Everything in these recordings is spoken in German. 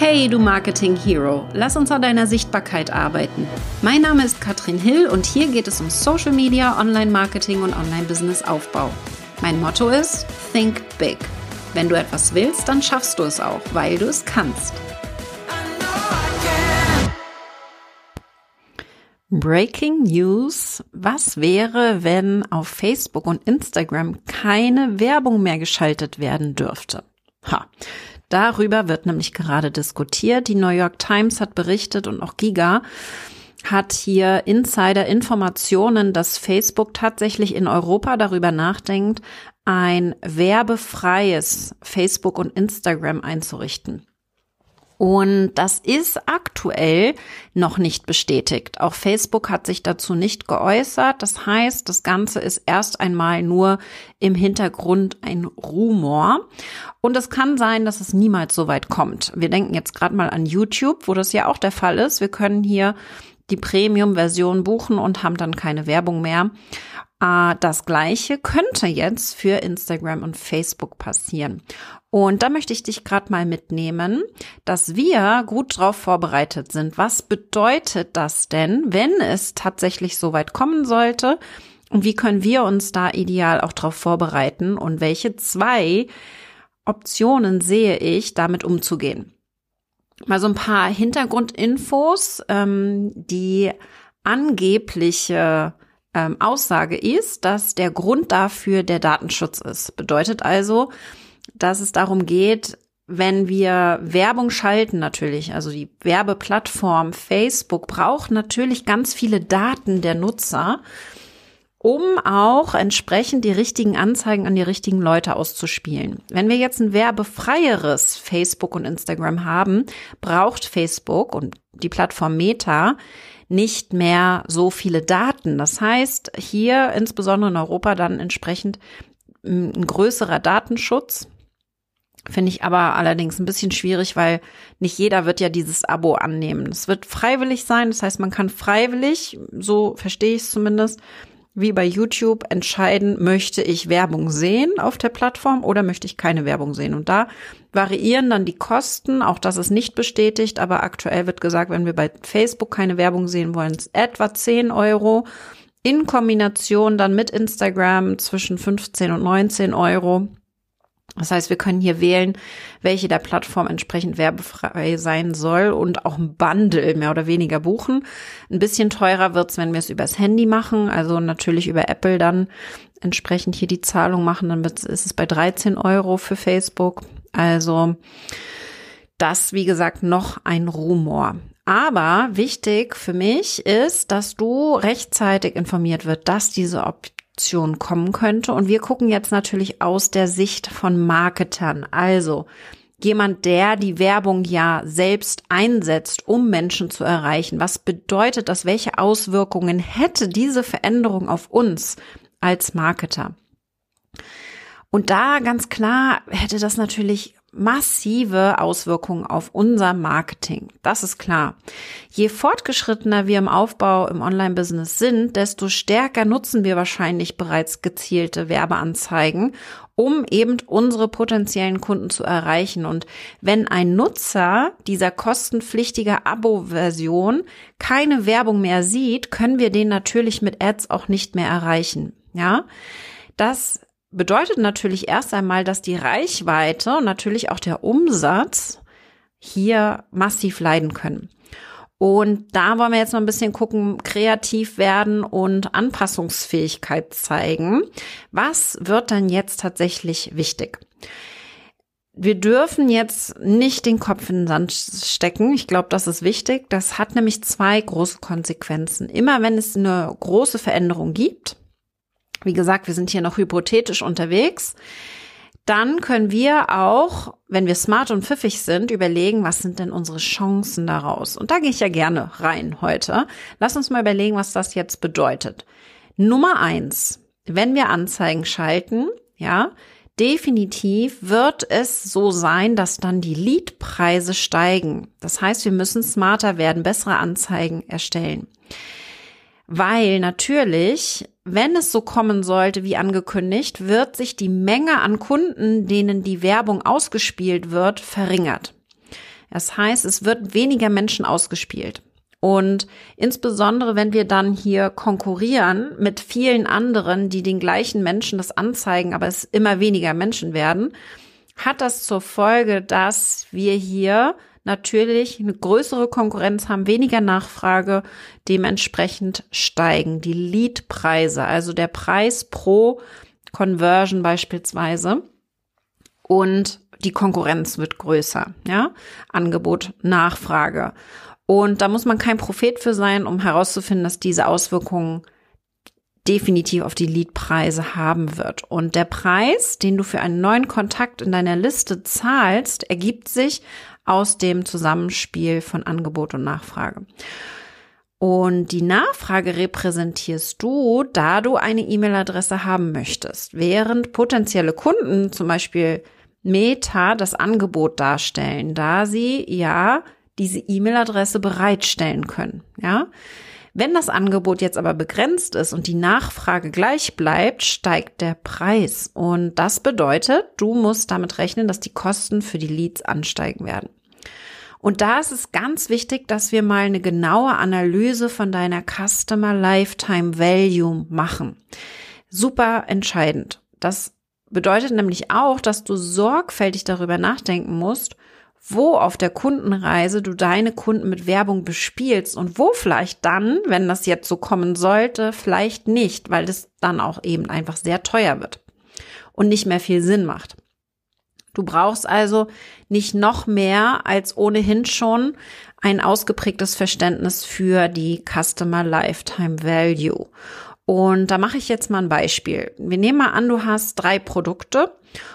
Hey, du Marketing Hero, lass uns an deiner Sichtbarkeit arbeiten. Mein Name ist Katrin Hill und hier geht es um Social Media, Online-Marketing und Online-Business-Aufbau. Mein Motto ist Think Big. Wenn du etwas willst, dann schaffst du es auch, weil du es kannst. Breaking News. Was wäre, wenn auf Facebook und Instagram keine Werbung mehr geschaltet werden dürfte? Ha. Darüber wird nämlich gerade diskutiert. Die New York Times hat berichtet und auch Giga hat hier Insider-Informationen, dass Facebook tatsächlich in Europa darüber nachdenkt, ein werbefreies Facebook und Instagram einzurichten. Und das ist aktuell noch nicht bestätigt. Auch Facebook hat sich dazu nicht geäußert. Das heißt, das Ganze ist erst einmal nur im Hintergrund ein Rumor. Und es kann sein, dass es niemals so weit kommt. Wir denken jetzt gerade mal an YouTube, wo das ja auch der Fall ist. Wir können hier die Premium-Version buchen und haben dann keine Werbung mehr. Äh, das gleiche könnte jetzt für Instagram und Facebook passieren. Und da möchte ich dich gerade mal mitnehmen, dass wir gut drauf vorbereitet sind. Was bedeutet das denn, wenn es tatsächlich so weit kommen sollte? Und wie können wir uns da ideal auch darauf vorbereiten? Und welche zwei Optionen sehe ich, damit umzugehen? Mal so ein paar Hintergrundinfos. Ähm, die angebliche ähm, Aussage ist, dass der Grund dafür der Datenschutz ist. Bedeutet also, dass es darum geht, wenn wir Werbung schalten natürlich, also die Werbeplattform Facebook braucht natürlich ganz viele Daten der Nutzer, um auch entsprechend die richtigen Anzeigen an die richtigen Leute auszuspielen. Wenn wir jetzt ein werbefreieres Facebook und Instagram haben, braucht Facebook und die Plattform Meta nicht mehr so viele Daten. Das heißt, hier insbesondere in Europa dann entsprechend ein größerer Datenschutz. Finde ich aber allerdings ein bisschen schwierig, weil nicht jeder wird ja dieses Abo annehmen. Es wird freiwillig sein, das heißt, man kann freiwillig, so verstehe ich es zumindest, wie bei YouTube entscheiden, möchte ich Werbung sehen auf der Plattform oder möchte ich keine Werbung sehen. Und da variieren dann die Kosten, auch das ist nicht bestätigt, aber aktuell wird gesagt, wenn wir bei Facebook keine Werbung sehen wollen, ist etwa 10 Euro. In Kombination dann mit Instagram zwischen 15 und 19 Euro. Das heißt, wir können hier wählen, welche der Plattform entsprechend werbefrei sein soll und auch ein Bundle mehr oder weniger buchen. Ein bisschen teurer wird's, wenn wir es übers Handy machen, also natürlich über Apple dann entsprechend hier die Zahlung machen, dann ist es bei 13 Euro für Facebook. Also das, wie gesagt, noch ein Rumor. Aber wichtig für mich ist, dass du rechtzeitig informiert wird, dass diese Op Option kommen könnte. Und wir gucken jetzt natürlich aus der Sicht von Marketern. Also jemand, der die Werbung ja selbst einsetzt, um Menschen zu erreichen. Was bedeutet das? Welche Auswirkungen hätte diese Veränderung auf uns als Marketer? Und da ganz klar hätte das natürlich massive Auswirkungen auf unser Marketing. Das ist klar. Je fortgeschrittener wir im Aufbau im Online-Business sind, desto stärker nutzen wir wahrscheinlich bereits gezielte Werbeanzeigen, um eben unsere potenziellen Kunden zu erreichen. Und wenn ein Nutzer dieser kostenpflichtiger Abo-Version keine Werbung mehr sieht, können wir den natürlich mit Ads auch nicht mehr erreichen. Ja, das bedeutet natürlich erst einmal, dass die Reichweite und natürlich auch der Umsatz hier massiv leiden können. Und da wollen wir jetzt noch ein bisschen gucken, kreativ werden und Anpassungsfähigkeit zeigen. Was wird dann jetzt tatsächlich wichtig? Wir dürfen jetzt nicht den Kopf in den Sand stecken. Ich glaube, das ist wichtig. Das hat nämlich zwei große Konsequenzen. Immer wenn es eine große Veränderung gibt, wie gesagt, wir sind hier noch hypothetisch unterwegs. Dann können wir auch, wenn wir smart und pfiffig sind, überlegen, was sind denn unsere Chancen daraus? Und da gehe ich ja gerne rein heute. Lass uns mal überlegen, was das jetzt bedeutet. Nummer eins, wenn wir Anzeigen schalten, ja, definitiv wird es so sein, dass dann die Leadpreise steigen. Das heißt, wir müssen smarter werden, bessere Anzeigen erstellen. Weil natürlich wenn es so kommen sollte wie angekündigt, wird sich die Menge an Kunden, denen die Werbung ausgespielt wird, verringert. Das heißt, es wird weniger Menschen ausgespielt. Und insbesondere, wenn wir dann hier konkurrieren mit vielen anderen, die den gleichen Menschen das anzeigen, aber es immer weniger Menschen werden, hat das zur Folge, dass wir hier natürlich eine größere Konkurrenz haben, weniger Nachfrage, dementsprechend steigen die Leadpreise, also der Preis pro Conversion beispielsweise. Und die Konkurrenz wird größer, ja? Angebot, Nachfrage. Und da muss man kein Prophet für sein, um herauszufinden, dass diese Auswirkungen definitiv auf die Leadpreise haben wird. Und der Preis, den du für einen neuen Kontakt in deiner Liste zahlst, ergibt sich aus dem Zusammenspiel von Angebot und Nachfrage. Und die Nachfrage repräsentierst du, da du eine E-Mail-Adresse haben möchtest, während potenzielle Kunden zum Beispiel Meta das Angebot darstellen, da sie ja diese E-Mail-Adresse bereitstellen können. Ja, wenn das Angebot jetzt aber begrenzt ist und die Nachfrage gleich bleibt, steigt der Preis. Und das bedeutet, du musst damit rechnen, dass die Kosten für die Leads ansteigen werden. Und da ist es ganz wichtig, dass wir mal eine genaue Analyse von deiner Customer Lifetime Value machen. Super entscheidend. Das bedeutet nämlich auch, dass du sorgfältig darüber nachdenken musst, wo auf der Kundenreise du deine Kunden mit Werbung bespielst und wo vielleicht dann, wenn das jetzt so kommen sollte, vielleicht nicht, weil das dann auch eben einfach sehr teuer wird und nicht mehr viel Sinn macht. Du brauchst also nicht noch mehr als ohnehin schon ein ausgeprägtes Verständnis für die Customer Lifetime Value. Und da mache ich jetzt mal ein Beispiel. Wir nehmen mal an, du hast drei Produkte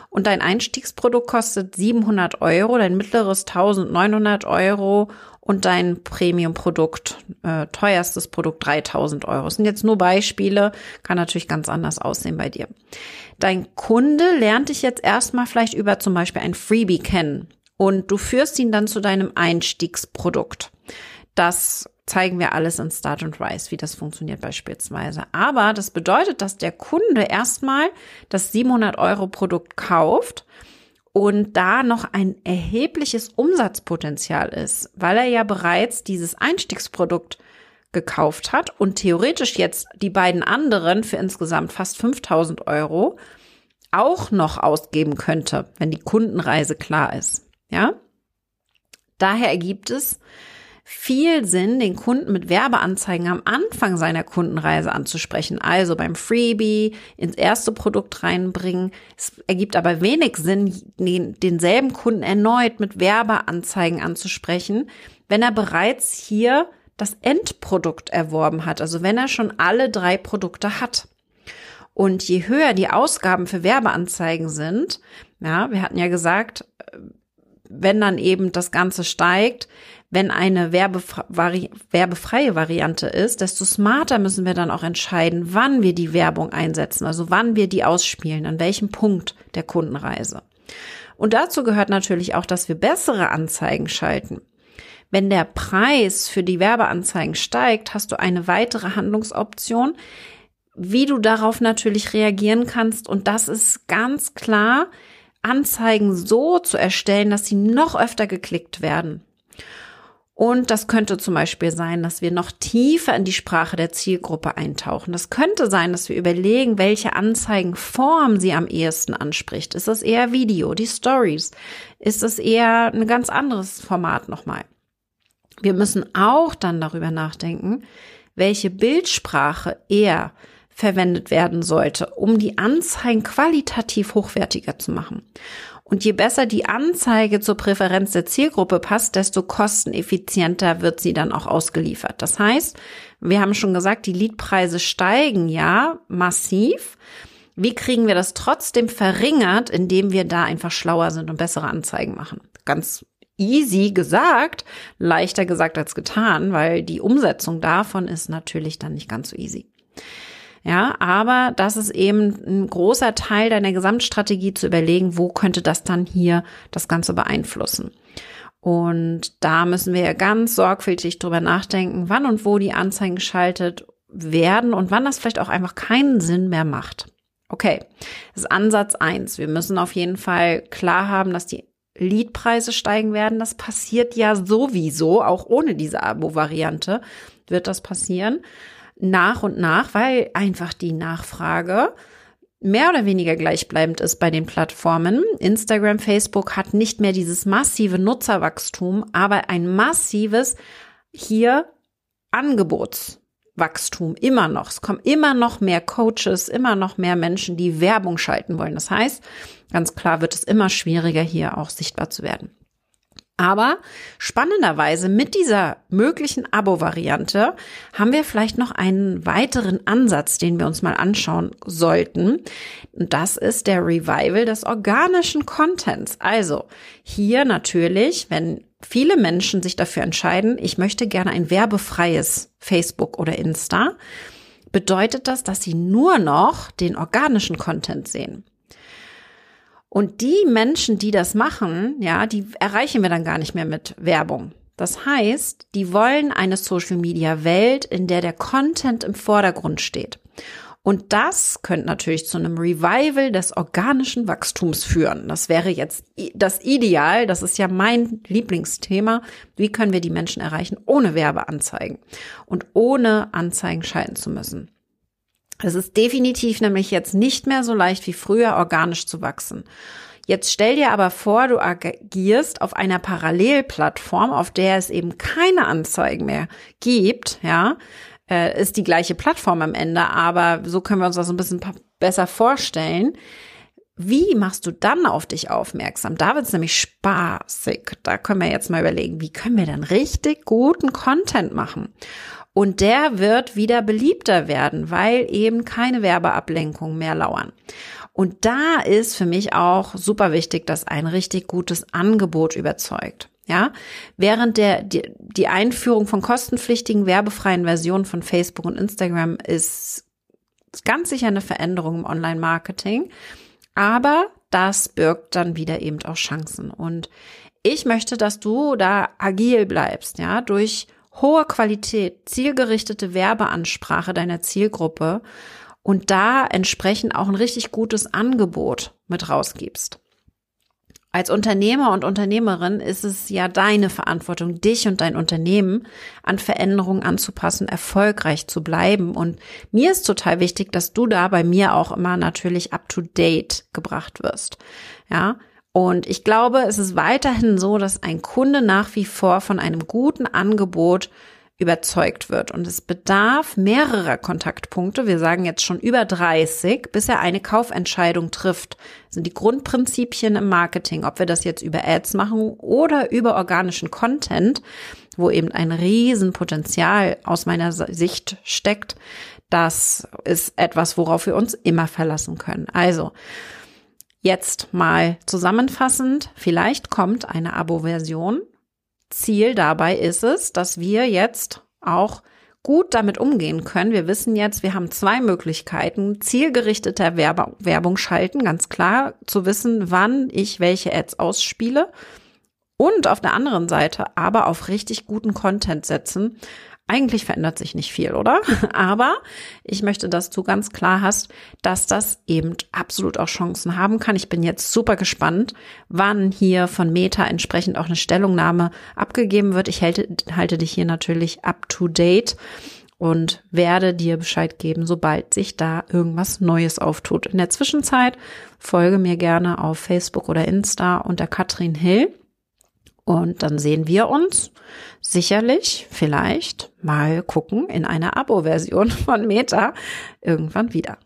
und dein Einstiegsprodukt kostet 700 Euro, dein mittleres 1900 Euro und dein Premium-Produkt, äh, teuerstes Produkt 3000 Euro. Das sind jetzt nur Beispiele, kann natürlich ganz anders aussehen bei dir. Dein Kunde lernt dich jetzt erstmal vielleicht über zum Beispiel ein Freebie kennen und du führst ihn dann zu deinem Einstiegsprodukt. Das zeigen wir alles in Start and Rise, wie das funktioniert beispielsweise. Aber das bedeutet, dass der Kunde erstmal das 700 Euro Produkt kauft und da noch ein erhebliches Umsatzpotenzial ist, weil er ja bereits dieses Einstiegsprodukt gekauft hat und theoretisch jetzt die beiden anderen für insgesamt fast 5000 Euro auch noch ausgeben könnte, wenn die Kundenreise klar ist. Ja? Daher ergibt es viel Sinn, den Kunden mit Werbeanzeigen am Anfang seiner Kundenreise anzusprechen, also beim Freebie ins erste Produkt reinbringen. Es ergibt aber wenig Sinn, den, denselben Kunden erneut mit Werbeanzeigen anzusprechen, wenn er bereits hier das Endprodukt erworben hat, also wenn er schon alle drei Produkte hat. Und je höher die Ausgaben für Werbeanzeigen sind, ja, wir hatten ja gesagt, wenn dann eben das Ganze steigt, wenn eine werbefreie Variante ist, desto smarter müssen wir dann auch entscheiden, wann wir die Werbung einsetzen, also wann wir die ausspielen, an welchem Punkt der Kundenreise. Und dazu gehört natürlich auch, dass wir bessere Anzeigen schalten. Wenn der Preis für die Werbeanzeigen steigt, hast du eine weitere Handlungsoption, wie du darauf natürlich reagieren kannst. Und das ist ganz klar, Anzeigen so zu erstellen, dass sie noch öfter geklickt werden. Und das könnte zum Beispiel sein, dass wir noch tiefer in die Sprache der Zielgruppe eintauchen. Das könnte sein, dass wir überlegen, welche Anzeigenform sie am ehesten anspricht. Ist das eher Video, die Stories? Ist das eher ein ganz anderes Format nochmal? Wir müssen auch dann darüber nachdenken, welche Bildsprache eher verwendet werden sollte, um die Anzeigen qualitativ hochwertiger zu machen. Und je besser die Anzeige zur Präferenz der Zielgruppe passt, desto kosteneffizienter wird sie dann auch ausgeliefert. Das heißt, wir haben schon gesagt, die Leadpreise steigen ja massiv. Wie kriegen wir das trotzdem verringert, indem wir da einfach schlauer sind und bessere Anzeigen machen? Ganz easy gesagt, leichter gesagt als getan, weil die Umsetzung davon ist natürlich dann nicht ganz so easy. Ja, aber das ist eben ein großer Teil deiner Gesamtstrategie zu überlegen, wo könnte das dann hier das Ganze beeinflussen. Und da müssen wir ganz sorgfältig drüber nachdenken, wann und wo die Anzeigen geschaltet werden und wann das vielleicht auch einfach keinen Sinn mehr macht. Okay, das ist Ansatz eins. Wir müssen auf jeden Fall klar haben, dass die Leadpreise steigen werden. Das passiert ja sowieso, auch ohne diese Abo-Variante wird das passieren. Nach und nach, weil einfach die Nachfrage mehr oder weniger gleichbleibend ist bei den Plattformen. Instagram, Facebook hat nicht mehr dieses massive Nutzerwachstum, aber ein massives hier Angebotswachstum immer noch. Es kommen immer noch mehr Coaches, immer noch mehr Menschen, die Werbung schalten wollen. Das heißt, ganz klar wird es immer schwieriger, hier auch sichtbar zu werden. Aber spannenderweise mit dieser möglichen Abo-Variante haben wir vielleicht noch einen weiteren Ansatz, den wir uns mal anschauen sollten. Und das ist der Revival des organischen Contents. Also hier natürlich, wenn viele Menschen sich dafür entscheiden, ich möchte gerne ein werbefreies Facebook oder Insta, bedeutet das, dass sie nur noch den organischen Content sehen. Und die Menschen, die das machen, ja, die erreichen wir dann gar nicht mehr mit Werbung. Das heißt, die wollen eine Social Media Welt, in der der Content im Vordergrund steht. Und das könnte natürlich zu einem Revival des organischen Wachstums führen. Das wäre jetzt das Ideal. Das ist ja mein Lieblingsthema. Wie können wir die Menschen erreichen ohne Werbeanzeigen und ohne Anzeigen schalten zu müssen? Es ist definitiv nämlich jetzt nicht mehr so leicht wie früher organisch zu wachsen. Jetzt stell dir aber vor, du agierst auf einer Parallelplattform, auf der es eben keine Anzeigen mehr gibt, ja, äh, ist die gleiche Plattform am Ende, aber so können wir uns das ein bisschen besser vorstellen. Wie machst du dann auf dich aufmerksam? Da wird es nämlich spaßig. Da können wir jetzt mal überlegen, wie können wir dann richtig guten Content machen? Und der wird wieder beliebter werden, weil eben keine Werbeablenkungen mehr lauern. Und da ist für mich auch super wichtig, dass ein richtig gutes Angebot überzeugt. Ja, während der, die, die Einführung von kostenpflichtigen werbefreien Versionen von Facebook und Instagram ist ganz sicher eine Veränderung im Online-Marketing. Aber das birgt dann wieder eben auch Chancen. Und ich möchte, dass du da agil bleibst, ja, durch hohe Qualität, zielgerichtete Werbeansprache deiner Zielgruppe und da entsprechend auch ein richtig gutes Angebot mit rausgibst. Als Unternehmer und Unternehmerin ist es ja deine Verantwortung, dich und dein Unternehmen an Veränderungen anzupassen, erfolgreich zu bleiben. Und mir ist total wichtig, dass du da bei mir auch immer natürlich up to date gebracht wirst. Ja, und ich glaube, es ist weiterhin so, dass ein Kunde nach wie vor von einem guten Angebot überzeugt wird. Und es bedarf mehrerer Kontaktpunkte. Wir sagen jetzt schon über 30, bis er eine Kaufentscheidung trifft. Das sind die Grundprinzipien im Marketing, ob wir das jetzt über Ads machen oder über organischen Content, wo eben ein Riesenpotenzial aus meiner Sicht steckt. Das ist etwas, worauf wir uns immer verlassen können. Also, Jetzt mal zusammenfassend, vielleicht kommt eine Abo-Version. Ziel dabei ist es, dass wir jetzt auch gut damit umgehen können. Wir wissen jetzt, wir haben zwei Möglichkeiten. Zielgerichteter Werbung, schalten, ganz klar, zu wissen, wann ich welche Ads ausspiele. Und auf der anderen Seite aber auf richtig guten Content setzen. Eigentlich verändert sich nicht viel, oder? Aber ich möchte, dass du ganz klar hast, dass das eben absolut auch Chancen haben kann. Ich bin jetzt super gespannt, wann hier von Meta entsprechend auch eine Stellungnahme abgegeben wird. Ich halte, halte dich hier natürlich up to date und werde dir Bescheid geben, sobald sich da irgendwas Neues auftut. In der Zwischenzeit folge mir gerne auf Facebook oder Insta unter Katrin Hill. Und dann sehen wir uns sicherlich, vielleicht mal gucken in einer Abo-Version von Meta irgendwann wieder.